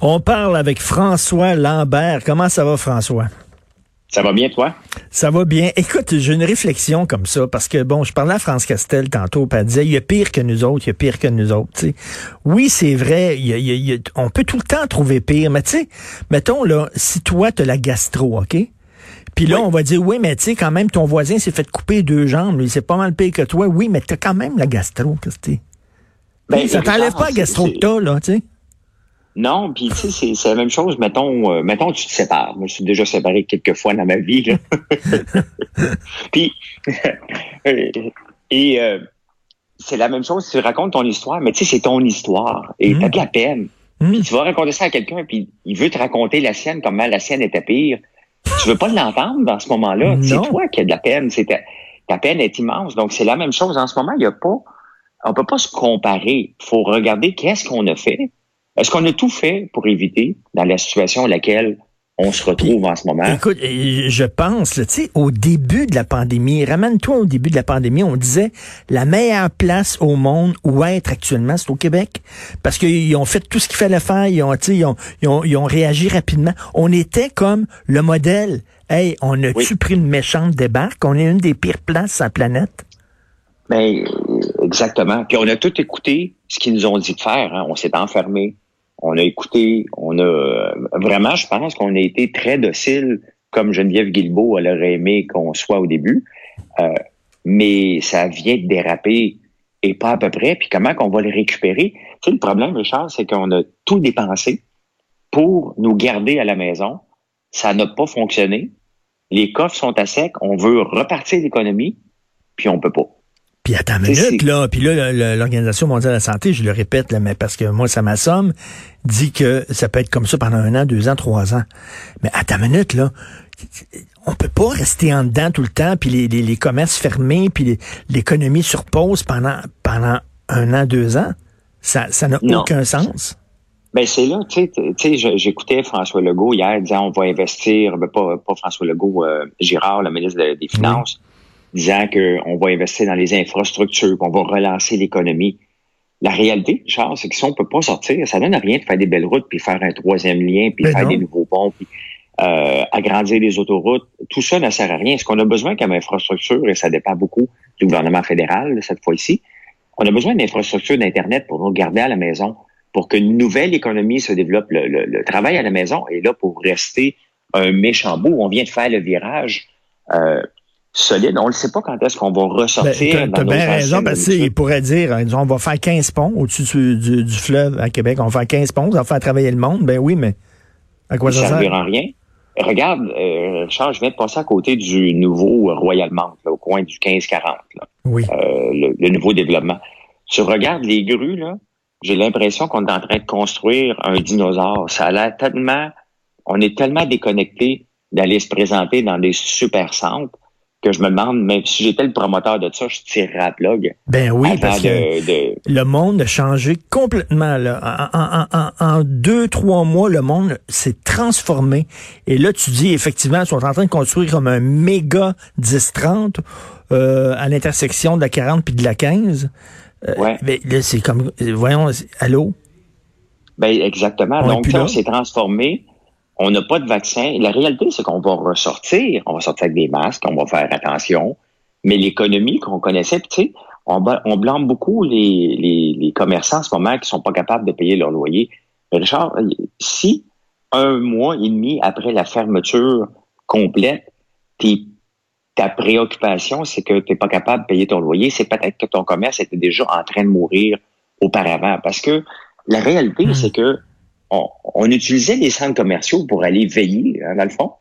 On parle avec François Lambert. Comment ça va, François? Ça va bien, toi? Ça va bien. Écoute, j'ai une réflexion comme ça, parce que, bon, je parlais à France Castel tantôt, puis elle disait, il y a pire que nous autres, il y a pire que nous autres. sais. Oui, c'est vrai, il y a, on peut tout le temps trouver pire, mais tu sais, mettons, là, si toi, tu as la gastro, OK? Puis là, on va dire, oui, mais tu sais, quand même, ton voisin s'est fait couper deux jambes, lui, c'est pas mal pire que toi. Oui, mais tu as quand même la gastro, qu'est-ce que ben, ça t'enlève pas la gastro que t'as, là, tu sais. Non, puis tu sais, c'est la même chose. Mettons, euh, mettons, tu te sépares. Moi, je suis déjà séparé quelques fois dans ma vie. puis et euh, c'est la même chose. Tu racontes ton histoire, mais tu sais, c'est ton histoire et tu t'as de la peine. Mmh. tu vas raconter ça à quelqu'un, puis il veut te raconter la sienne, comment la sienne était pire. Tu veux pas l'entendre dans ce moment-là. C'est toi qui as de la peine. C'est ta, ta peine est immense. Donc c'est la même chose. En ce moment, il y a pas, on peut pas se comparer. Il faut regarder qu'est-ce qu'on a fait est-ce qu'on a tout fait pour éviter, dans la situation dans laquelle on se retrouve en ce moment? Écoute, je pense, tu sais, au début de la pandémie, ramène-toi au début de la pandémie, on disait la meilleure place au monde où être actuellement, c'est au Québec. Parce qu'ils ont fait tout ce qu'il fallait faire, ils ont, ils ont, ils ont, ils ont réagi rapidement. On était comme le modèle. Hey, on a-tu pris une méchante débarque? On est une des pires places sur la planète. Mais ben, exactement. Puis on a tout écouté ce qu'ils nous ont dit de faire. Hein. On s'est enfermé on a écouté, on a vraiment, je pense qu'on a été très docile, comme Geneviève Guilbeault, elle aurait aimé qu'on soit au début. Euh, mais ça vient de déraper et pas à peu près. Puis comment qu'on va le récupérer? Tu sais, le problème, Richard, c'est qu'on a tout dépensé pour nous garder à la maison. Ça n'a pas fonctionné. Les coffres sont à sec. On veut repartir l'économie, puis on peut pas. Puis attends une minute, là. Puis là, l'Organisation mondiale de la santé, je le répète, là, mais parce que moi, ça m'assomme, dit que ça peut être comme ça pendant un an, deux ans, trois ans. Mais attends une minute, là. On peut pas rester en dedans tout le temps, puis les, les, commerces fermés, puis l'économie sur pause pendant, pendant un an, deux ans? Ça n'a aucun sens. Ben c'est là, tu sais, j'écoutais François Legault hier disant on va investir, ben pas, pas François Legault, euh, Girard, le ministre des Finances, disant qu'on va investir dans les infrastructures, qu'on va relancer l'économie. La réalité, Charles, c'est que si on peut pas sortir, ça donne à rien de faire des belles routes, puis faire un troisième lien, puis faire des nouveaux ponts, puis euh, agrandir les autoroutes. Tout ça ne sert à rien. Ce qu'on a besoin comme infrastructure, et ça dépend beaucoup du gouvernement fédéral cette fois-ci, on a besoin d'infrastructures d'Internet pour nous garder à la maison, pour qu'une nouvelle économie se développe. Le, travail à la maison est là pour rester un méchant bout. On vient de faire le virage. Euh, solide. On ne sait pas quand est-ce qu'on va ressortir. Ben, tu as bien raison, parce qu'il pourrait dire, hein, on va faire 15 ponts au-dessus du, du, fleuve à Québec. On va faire 15 ponts, on va faire travailler le monde. Ben oui, mais à quoi ça, ça sert? rien. Regarde, euh, Richard, je viens de passer à côté du nouveau Royal Mount, au coin du 1540. Oui. Euh, le, nouveau développement. Tu regardes les grues, là, j'ai l'impression qu'on est en train de construire un dinosaure. Ça a l'air tellement, on est tellement déconnecté d'aller se présenter dans des super centres que je me demande, même si j'étais le promoteur de ça, je tirerais à plug. Ben oui, parce que le monde a changé complètement. Là. En, en, deux, trois mois, le monde s'est transformé. Et là, tu dis, effectivement, ils sont en train de construire comme un méga 10-30 euh, à l'intersection de la 40 puis de la 15. Euh, ouais. Mais là, c'est comme, voyons, allô? Ben exactement. Donc, on s'est transformé on n'a pas de vaccin. La réalité, c'est qu'on va ressortir, on va sortir avec des masques, on va faire attention, mais l'économie qu'on connaissait, tu sais, on, on, blâme beaucoup les, les, les, commerçants en ce moment qui sont pas capables de payer leur loyer. Mais Richard, si un mois et demi après la fermeture complète, ta préoccupation, c'est que tu n'es pas capable de payer ton loyer, c'est peut-être que ton commerce était déjà en train de mourir auparavant. Parce que la réalité, hmm. c'est que on, utilisait les centres commerciaux pour aller veiller, hein, dans le fond.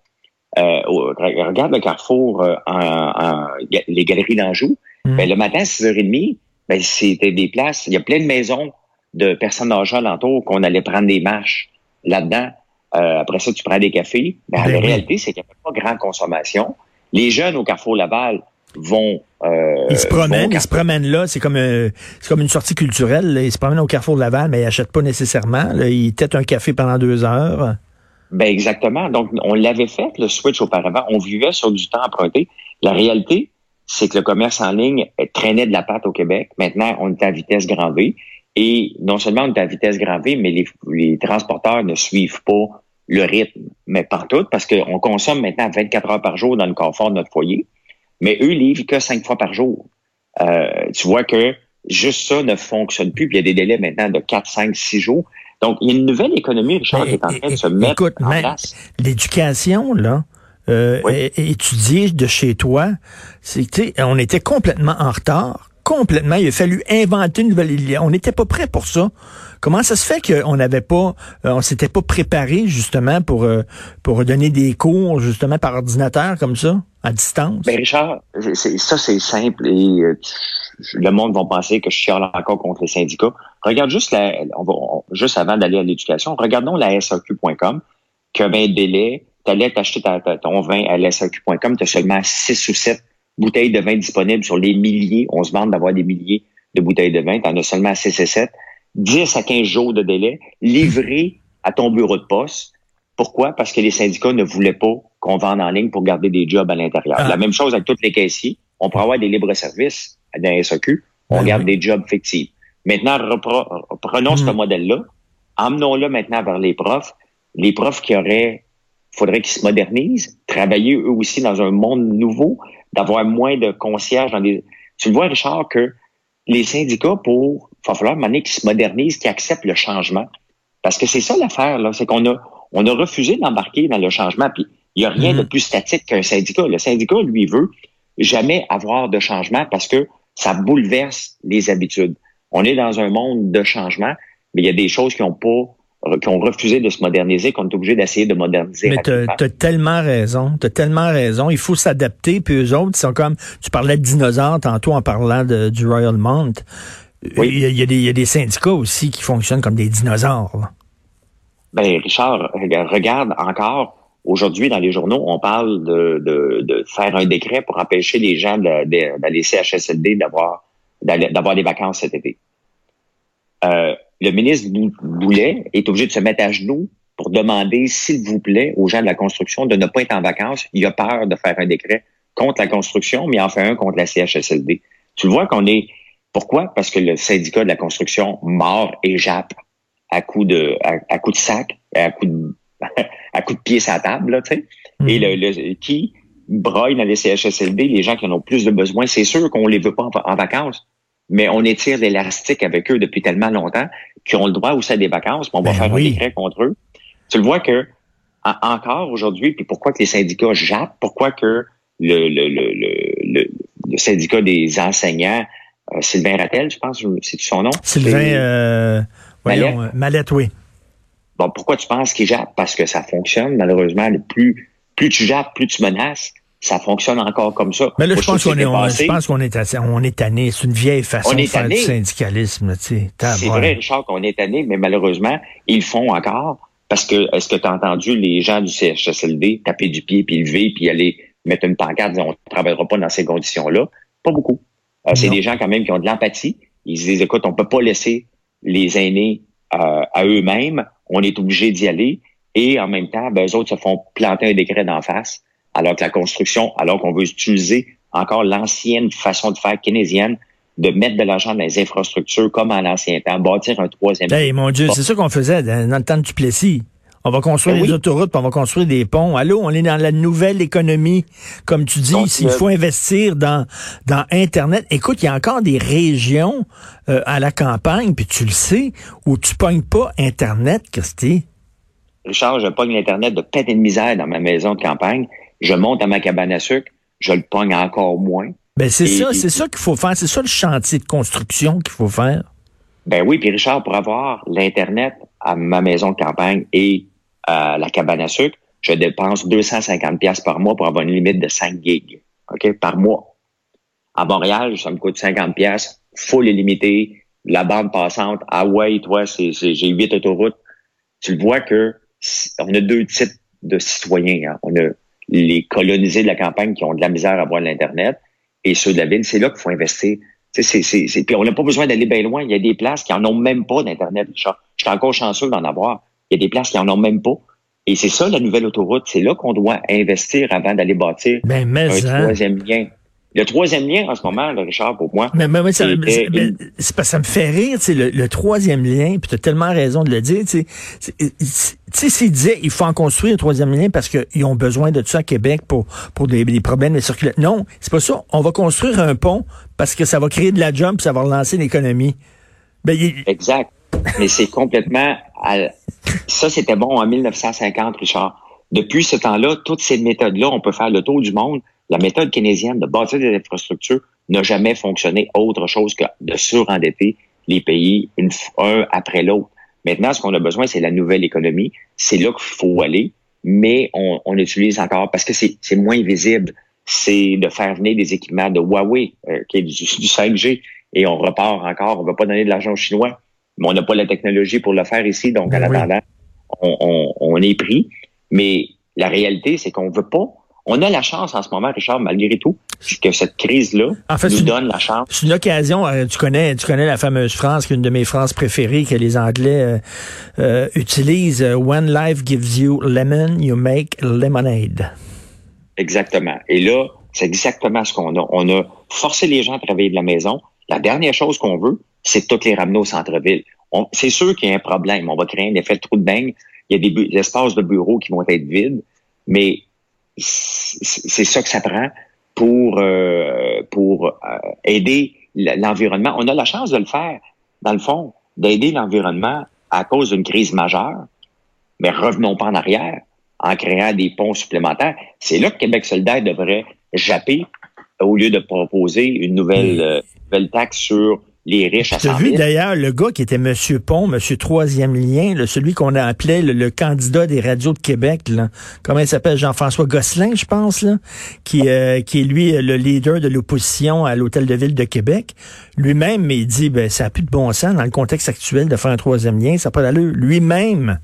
Euh, regarde le carrefour, euh, en, les galeries d'Anjou. Mm. Ben, le matin, à 6h30, ben, c'était des places. Il y a plein de maisons de personnes âgées alentour qu'on allait prendre des marches là-dedans. Euh, après ça, tu prends des cafés. Ben, Ben la réalité, c'est qu'il n'y a pas grande consommation. Les jeunes au Carrefour Laval vont... euh, Ils se promènent, ils se promènent là, c'est comme euh, c'est comme une sortie culturelle. là. Ils se promènent au Carrefour de Laval, mais ils achètent pas nécessairement. là. Ils têtent un café pendant deux heures. Ben exactement. Donc, on l'avait fait, le switch auparavant. On vivait sur du temps emprunté. La réalité, c'est que le commerce en ligne traînait de la patte au Québec. Maintenant, on est à vitesse grand V. Et non seulement on est à vitesse grand V, mais les, les transporteurs ne suivent pas le rythme. Mais partout, parce qu'on consomme maintenant 24 heures par jour dans le confort de notre foyer. Mais eux livrent que cinq fois par jour. Euh, tu vois que juste ça ne fonctionne plus. Puis il y a des délais maintenant de 4, 5, 6 jours. Donc, il y a une nouvelle économie, Richard, qui est en train de se mettre Écoute, en mais place. l'éducation, là, euh, Oui. étudier de chez toi, c'est que, tu sais, on était complètement en retard. Complètement. Il a fallu inventer une nouvelle. On n'était pas prêt pour ça. Comment ça se fait qu'on n'avait pas, euh, on s'était pas préparé justement pour euh, pour donner des cours justement par ordinateur comme ça à distance? Ben Richard, ça c'est simple et euh, le monde va penser que je chiale encore contre les syndicats. Regarde juste la, on va, on- juste avant d'aller à l'éducation, regardons la SAQ.com qui avait un délai. Tu allais t'acheter ta- ta- ton vin à la SAQ.com, tu as seulement 6 ou 7 bouteilles de vin disponibles sur les milliers. On se vante d'avoir des milliers de bouteilles de vin. Tu en as seulement 6 et 7. 10 à 15 jours de délai, livré à ton bureau de poste. Pourquoi? Parce que les syndicats ne voulaient pas qu'on vende en ligne pour garder des jobs à l'intérieur. Ah. La même chose avec tous les caissiers. On pourrait avoir des libres-services dans la SAQ. On Ben garde oui. des jobs fictifs. Maintenant, repre- prenons ce Hmm. modèle-là. Emmenons-le maintenant vers les profs. Les profs qui auraient, faudrait qu'ils se modernisent, travailler eux aussi dans un monde nouveau, d'avoir moins de concierges dans des. Tu le vois, Richard, que les syndicats, pour, il va falloir donné qu'ils se modernisent, qu'ils acceptent le changement. Parce que c'est ça l'affaire, là. C'est qu'on a, on a refusé d'embarquer dans le changement. Puis il n'y a rien Mhm. de plus statique qu'un syndicat. Le syndicat, lui, veut jamais avoir de changement parce que ça bouleverse les habitudes. On est dans un monde de changement, mais il y a des choses qui ont pas qui ont refusé de se moderniser, qu'on est obligé d'essayer de moderniser. Mais t'as as tellement raison, t'as tellement raison. Il faut s'adapter. Puis eux autres, ils sont comme, tu parlais de dinosaures tantôt en parlant de, du Royal Mount. Oui. Il, y a, il y a des, il y a des syndicats aussi qui fonctionnent comme des dinosaures. là. Ben, Richard, regarde, encore, aujourd'hui, dans les journaux, on parle de, de, de faire un décret pour empêcher les gens d'aller CHSLD d'avoir d'avoir des vacances cet été. Euh, le ministre Bou- Boulet est obligé de se mettre à genoux pour demander, s'il vous plaît, aux gens de la construction de ne pas être en vacances. Il a peur de faire un décret contre la construction, mais il en fait un contre la CHSLD. Tu le vois qu'on est... Pourquoi? Parce que le syndicat de la construction mord et jappe à coup de à, à coup de sac, à coup de à coup de pied sur la table, là, tu sais. Et le, le- qui broille dans les CHSLD, les gens qui en ont plus de besoins, c'est sûr qu'on les veut pas en, en vacances, mais on étire l'élastique avec eux depuis tellement longtemps qu'ils ont le droit aussi à des vacances, puis on va Ben faire oui. un décret contre eux. Tu le vois que en- encore aujourd'hui, puis pourquoi que les syndicats jappent, pourquoi que le, le, le, le, syndicat des enseignants, euh, Sylvain Rattel, je pense, c'est son nom? Sylvain, euh, voyons, euh, Mallette, oui. Bon, pourquoi tu penses qu'il jappe? Parce que ça fonctionne, malheureusement. Le plus, plus tu jappes, plus tu menaces. Ça fonctionne encore comme ça. Mais là, je pense qu'on est, on, je pense qu'on est, assez- on est tanné. C'est une vieille façon On de est faire tanné. du syndicalisme, tu sais. C'est vrai, Richard, qu'on est tanné, mais malheureusement, ils le font encore. Parce que, est-ce que tu as entendu les gens du CHSLD taper du pied, puis lever, puis aller mettre une pancarte disant on ne travaillera pas dans ces conditions-là? Pas beaucoup. Euh, c'est des gens quand même qui ont de l'empathie. Ils se disent, écoute, on peut pas laisser les aînés euh, à eux-mêmes. On est obligé d'y aller. Et en même temps, ben, eux autres se font planter un décret d'en face, alors que la construction, alors qu'on veut utiliser encore l'ancienne façon de faire keynésienne, de mettre de l'argent dans les infrastructures comme en l'ancien temps, bâtir un troisième. Hey, mon Dieu, c'est ça qu'on faisait dans, le temps de Duplessis. On va construire Ben des oui. autoroutes, puis on va construire des ponts. Allô, on est dans la nouvelle économie. Comme tu dis, Donc, s'il le- faut investir dans, dans Internet. Écoute, il y a encore des régions euh, à la campagne, puis tu le sais, où tu pognes pas Internet, Christy. Richard, je pogne l'Internet de peine et de misère dans ma maison de campagne. Je monte à ma cabane à sucre. Je le pogne encore moins. Ben c'est ça, c'est ça qu'il faut faire. C'est ça le chantier de construction qu'il faut faire. Ben oui, puis Richard, pour avoir l'Internet à ma maison de campagne et à la cabane à sucre, je dépense 250 pièces par mois pour avoir une limite de 5 gigs, OK, par mois. À Montréal, ça me coûte 50 pièces, full illimité, la bande passante. Ah ouais, toi, c'est, c'est- j'ai huit autoroutes. tu le vois que on a deux types de citoyens. Hein. On a les colonisés de la campagne qui ont de la misère à avoir de l'Internet et ceux de la ville. C'est là qu'il faut investir. C'est, c'est, Puis on n'a pas besoin d'aller bien loin. Il y a des places qui en ont même pas d'Internet. Je suis encore chanceux d'en avoir. Il y a des places qui en ont même pas. Et c'est ça la nouvelle autoroute. C'est là qu'on doit investir avant d'aller bâtir ben, un hein. troisième lien. Le troisième lien en ce moment, Richard, pour moi. Mais, mais, ça, ça me fait rire, le, le troisième lien, puis tu as tellement raison de le dire. Tu sais, s'ils disaient il faut en construire un troisième lien parce qu'ils ont besoin de tout ça à Québec pour, pour des, problèmes de circulation. Non, c'est pas ça. On va construire un pont parce que ça va créer de la puis ça va relancer l'économie. Ben, Exact. Mais c'est complètement... Ça, c'était bon en 1950, Richard. Depuis ce temps-là, toutes ces méthodes-là, on peut faire le tour du monde la méthode keynésienne de bâtir des infrastructures n'a jamais fonctionné autre chose que de surendetter les pays une, un après l'autre. Maintenant, ce qu'on a besoin, c'est la nouvelle économie. C'est là qu'il faut aller, mais on, on, utilise encore parce que c'est moins visible. C'est de faire venir des équipements de Huawei, euh, qui est du, 5G, et on repart encore. On ne va pas donner de l'argent aux Chinois, mais on n'a pas la technologie pour le faire ici. Donc, à la on, on, on est pris. Mais la réalité, c'est qu'on veut pas on a la chance en ce moment, Richard, malgré tout, que cette crise-là nous donne la chance. C'est une occasion. Euh, tu connais, tu connais la fameuse phrase, qui est une de mes phrases préférées que les Anglais euh, euh, utilisent. When life gives you lemon, you make lemonade. Exactement. Et là, c'est exactement ce qu'on a. On a forcé les gens à travailler de la maison. La dernière chose qu'on veut, c'est toutes les ramener au centre-ville. C'est sûr qu'il y a un problème. On va créer un effet de trou de bain. Il y a des, des espaces de bureaux qui vont être vides. Mais c'est ça que ça prend pour euh, pour euh, aider l'environnement. On a la chance de le faire, dans le fond, d'aider l'environnement à cause d'une crise majeure, mais revenons pas en arrière en créant des ponts supplémentaires. C'est là que Québec solidaire devrait japper au lieu de proposer une nouvelle, euh, nouvelle taxe sur les riches à vu d'ailleurs le gars qui était Monsieur Pont, Monsieur Troisième Lien, celui qu'on a appelé le, candidat des radios de Québec. Là. Comment il s'appelle? Jean-François Gosselin, je pense, là, qui, euh, qui est lui le leader de l'opposition à l'Hôtel de Ville de Québec. Lui-même, il dit, ben, ça n'a plus de bon sens dans le contexte actuel de faire un troisième lien, ça n'a pas d'allure. Lui-même.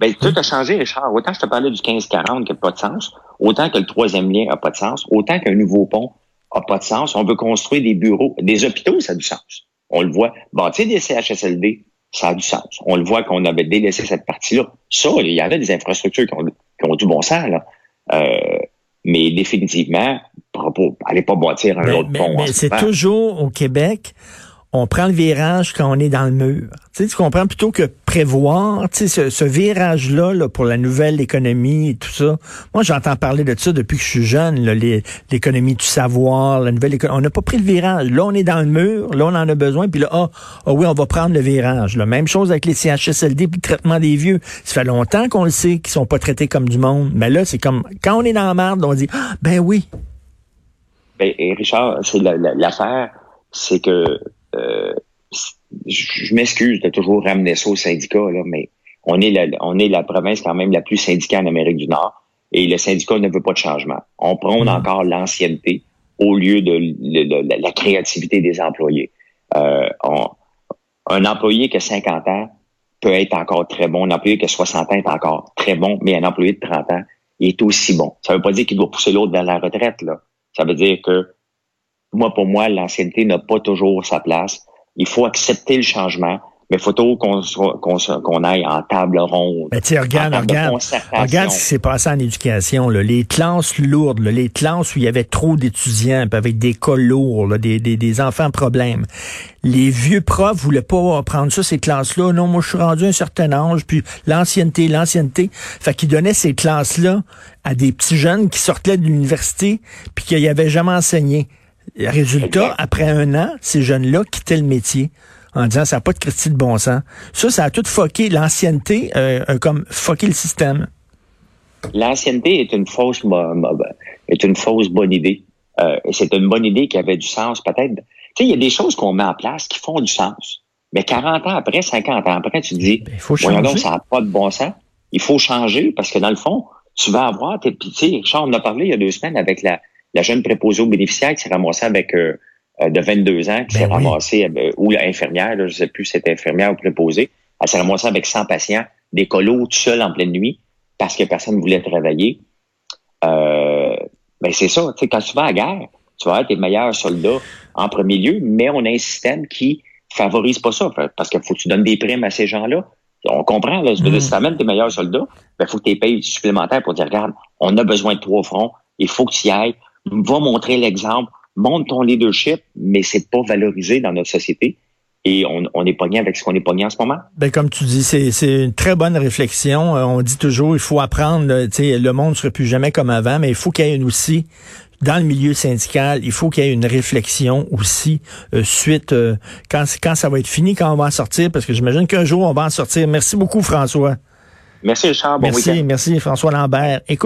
Ben, tout a changé, Richard. Autant je te parlais du 1540 qui n'a pas de sens, autant que le troisième lien n'a pas de sens, autant qu'un nouveau pont a pas de sens. On veut construire des bureaux, des hôpitaux, ça a du sens. On le voit. Bâtir des CHSLD, ça a du sens. On le voit qu'on avait délaissé cette partie-là. Ça, il y avait des infrastructures qui ont, du bon sens, là. Euh, mais définitivement, allez pas bâtir un autre pont. Mais c'est toujours au Québec, on prend le virage quand on est dans le mur. Tu, sais, tu comprends? Plutôt que prévoir, tu sais, ce, virage-là là, pour la nouvelle économie et tout ça. Moi, j'entends parler de ça depuis que je suis jeune, l'économie du savoir, la nouvelle économie. On n'a pas pris le virage. Là, on est dans le mur, là, on en a besoin, puis là, ah, oh, oui, on va prendre le virage. La même chose avec les CHSLD puis le traitement des vieux. Ça fait longtemps qu'on le sait qu'ils sont pas traités comme du monde. Mais là, c'est comme quand on est dans la merde, on dit ah, ben oui. Ben, Richard, c'est l'affaire, c'est que je m'excuse de toujours ramener ça au syndicat, là, mais on est, la, on est la province quand même la plus syndiquée en Amérique du Nord et le syndicat ne veut pas de changement. On prône mm-hmm. encore l'ancienneté au lieu de, la créativité des employés. Euh, un employé qui a 50 ans peut être encore très bon. Un employé qui a 60 ans est encore très bon, mais un employé de 30 ans il est aussi bon. Ça veut pas dire qu'il doit pousser l'autre vers la retraite. Là. Ça veut dire que moi, pour moi, l'ancienneté n'a pas toujours sa place. Il faut accepter le changement, mais il faut qu'on qu'on aille en table ronde. Mais tu regarde, regarde, regarde ce qui s'est passé en éducation. Là. Les classes lourdes, les classes où il y avait trop d'étudiants, avec des cols lourds, des, des, des enfants problèmes. Les vieux profs voulaient pas prendre ça, ces classes-là. Non, moi, je suis rendu à un certain âge, puis l'ancienneté, l'ancienneté. Fait qu'ils donnaient ces classes-là à des petits jeunes qui sortaient de l'université, puis qui n'avaient jamais enseigné. Résultat, après un an, ces jeunes-là quittaient le métier en disant ça n'a pas de critique de bon sens. Ça, ça a tout foqué l'ancienneté, euh, comme foqué le système. L'ancienneté est une fausse est une fausse bonne idée. Euh, c'est une bonne idée qui avait du sens peut-être. Tu sais, il y a des choses qu'on met en place qui font du sens. Mais 40 ans après, 50 ans après, tu te dis, ben, il faut changer. donc, ça n'a pas de bon sens. Il faut changer parce que dans le fond, tu vas avoir tes petits. Richard, on a parlé il y a deux semaines avec la, la jeune préposée aux bénéficiaires qui s'est ramassée avec euh, euh, de 22 ans, qui ben s'est ramassée, euh, ou l'infirmière, je ne sais plus si c'était infirmière ou préposée, Elle s'est ramassée avec 100 patients, des colos tout seul en pleine nuit, parce que personne ne voulait travailler. Euh, ben c'est ça, tu sais, quand tu vas à la guerre, tu vas être tes meilleurs soldats en premier lieu, mais on a un système qui favorise pas ça, parce qu'il faut que tu donnes des primes à ces gens-là. On comprend, là, mm. si tu amènes tes meilleurs soldats, ben, faut que tu payes supplémentaires pour dire, regarde, on a besoin de trois fronts, il faut que tu y ailles, va montrer l'exemple, montre ton leadership, mais c'est pas valorisé dans notre société et on, on est pogné avec ce qu'on est pogné en ce moment. Ben comme tu dis, c'est une très bonne réflexion. Euh, on dit toujours, il faut apprendre. Le monde ne sera plus jamais comme avant, mais il faut qu'il y ait une aussi dans le milieu syndical, il faut qu'il y ait une réflexion aussi euh, suite euh, quand quand ça va être fini, quand on va en sortir, parce que j'imagine qu'un jour on va en sortir. Merci beaucoup, François. Merci, Richard. Bon merci, merci, François Lambert. Écoute,